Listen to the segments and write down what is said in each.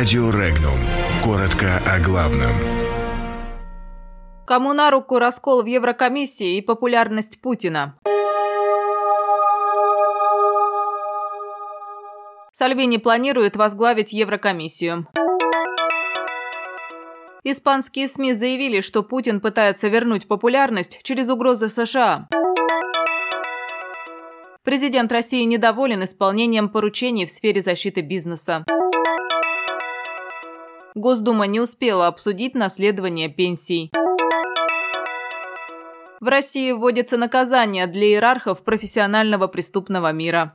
Радио Регнум. Коротко о главном. Кому на руку раскол в Еврокомиссии и популярность Путина? Сальвини планирует возглавить Еврокомиссию. Испанские СМИ заявили, что Путин пытается вернуть популярность через угрозы США. Президент России недоволен исполнением поручений в сфере защиты бизнеса. Госдума не успела обсудить наследование пенсий. В России вводится наказание для иерархов профессионального преступного мира.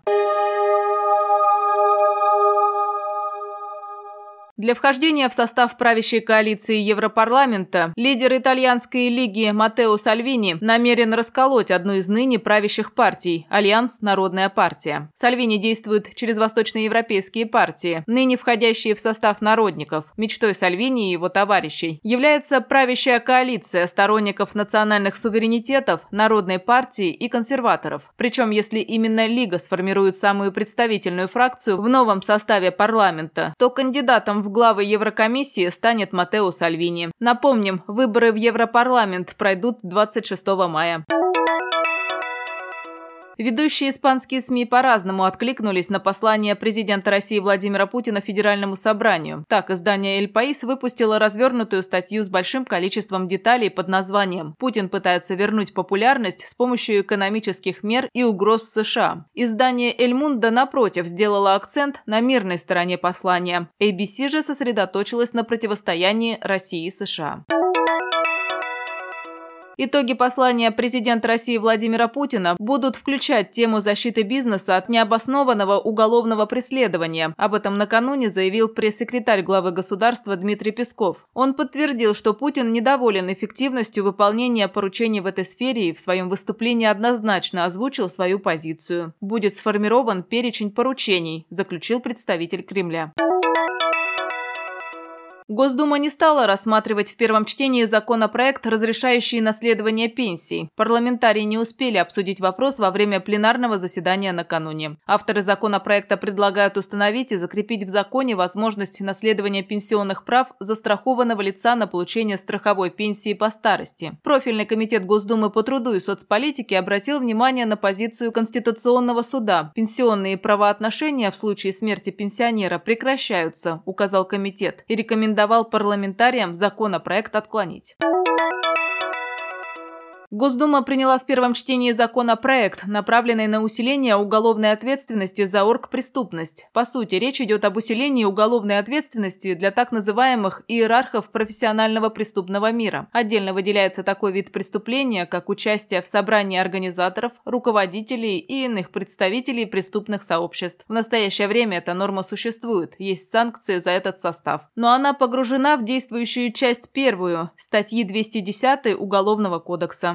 Для вхождения в состав правящей коалиции Европарламента лидер итальянской лиги Матео Сальвини намерен расколоть одну из ныне правящих партий – Альянс Народная партия. Сальвини действует через восточноевропейские партии, ныне входящие в состав народников. Мечтой Сальвини и его товарищей является правящая коалиция сторонников национальных суверенитетов, Народной партии и консерваторов. Причем, если именно Лига сформирует самую представительную фракцию в новом составе парламента, то кандидатом в главы Еврокомиссии станет Матео Сальвини. Напомним, выборы в Европарламент пройдут 26 мая. Ведущие испанские СМИ по-разному откликнулись на послание президента России Владимира Путина Федеральному собранию. Так, издание «Эль Паис» выпустило развернутую статью с большим количеством деталей под названием «Путин пытается вернуть популярность с помощью экономических мер и угроз США». Издание «Эль Мунда», напротив, сделало акцент на мирной стороне послания. ABC же сосредоточилась на противостоянии России и США. Итоги послания президента России Владимира Путина будут включать тему защиты бизнеса от необоснованного уголовного преследования. Об этом накануне заявил пресс-секретарь главы государства Дмитрий Песков. Он подтвердил, что Путин недоволен эффективностью выполнения поручений в этой сфере и в своем выступлении однозначно озвучил свою позицию. Будет сформирован перечень поручений, заключил представитель Кремля. Госдума не стала рассматривать в первом чтении законопроект, разрешающий наследование пенсий. Парламентарии не успели обсудить вопрос во время пленарного заседания накануне. Авторы законопроекта предлагают установить и закрепить в законе возможность наследования пенсионных прав застрахованного лица на получение страховой пенсии по старости. Профильный комитет Госдумы по труду и соцполитике обратил внимание на позицию Конституционного суда. Пенсионные правоотношения в случае смерти пенсионера прекращаются, указал комитет, и рекомендовал рекомендовал парламентариям законопроект отклонить. Госдума приняла в первом чтении законопроект, направленный на усиление уголовной ответственности за оргпреступность. По сути, речь идет об усилении уголовной ответственности для так называемых иерархов профессионального преступного мира. Отдельно выделяется такой вид преступления, как участие в собрании организаторов, руководителей и иных представителей преступных сообществ. В настоящее время эта норма существует, есть санкции за этот состав. Но она погружена в действующую часть первую статьи 210 Уголовного кодекса.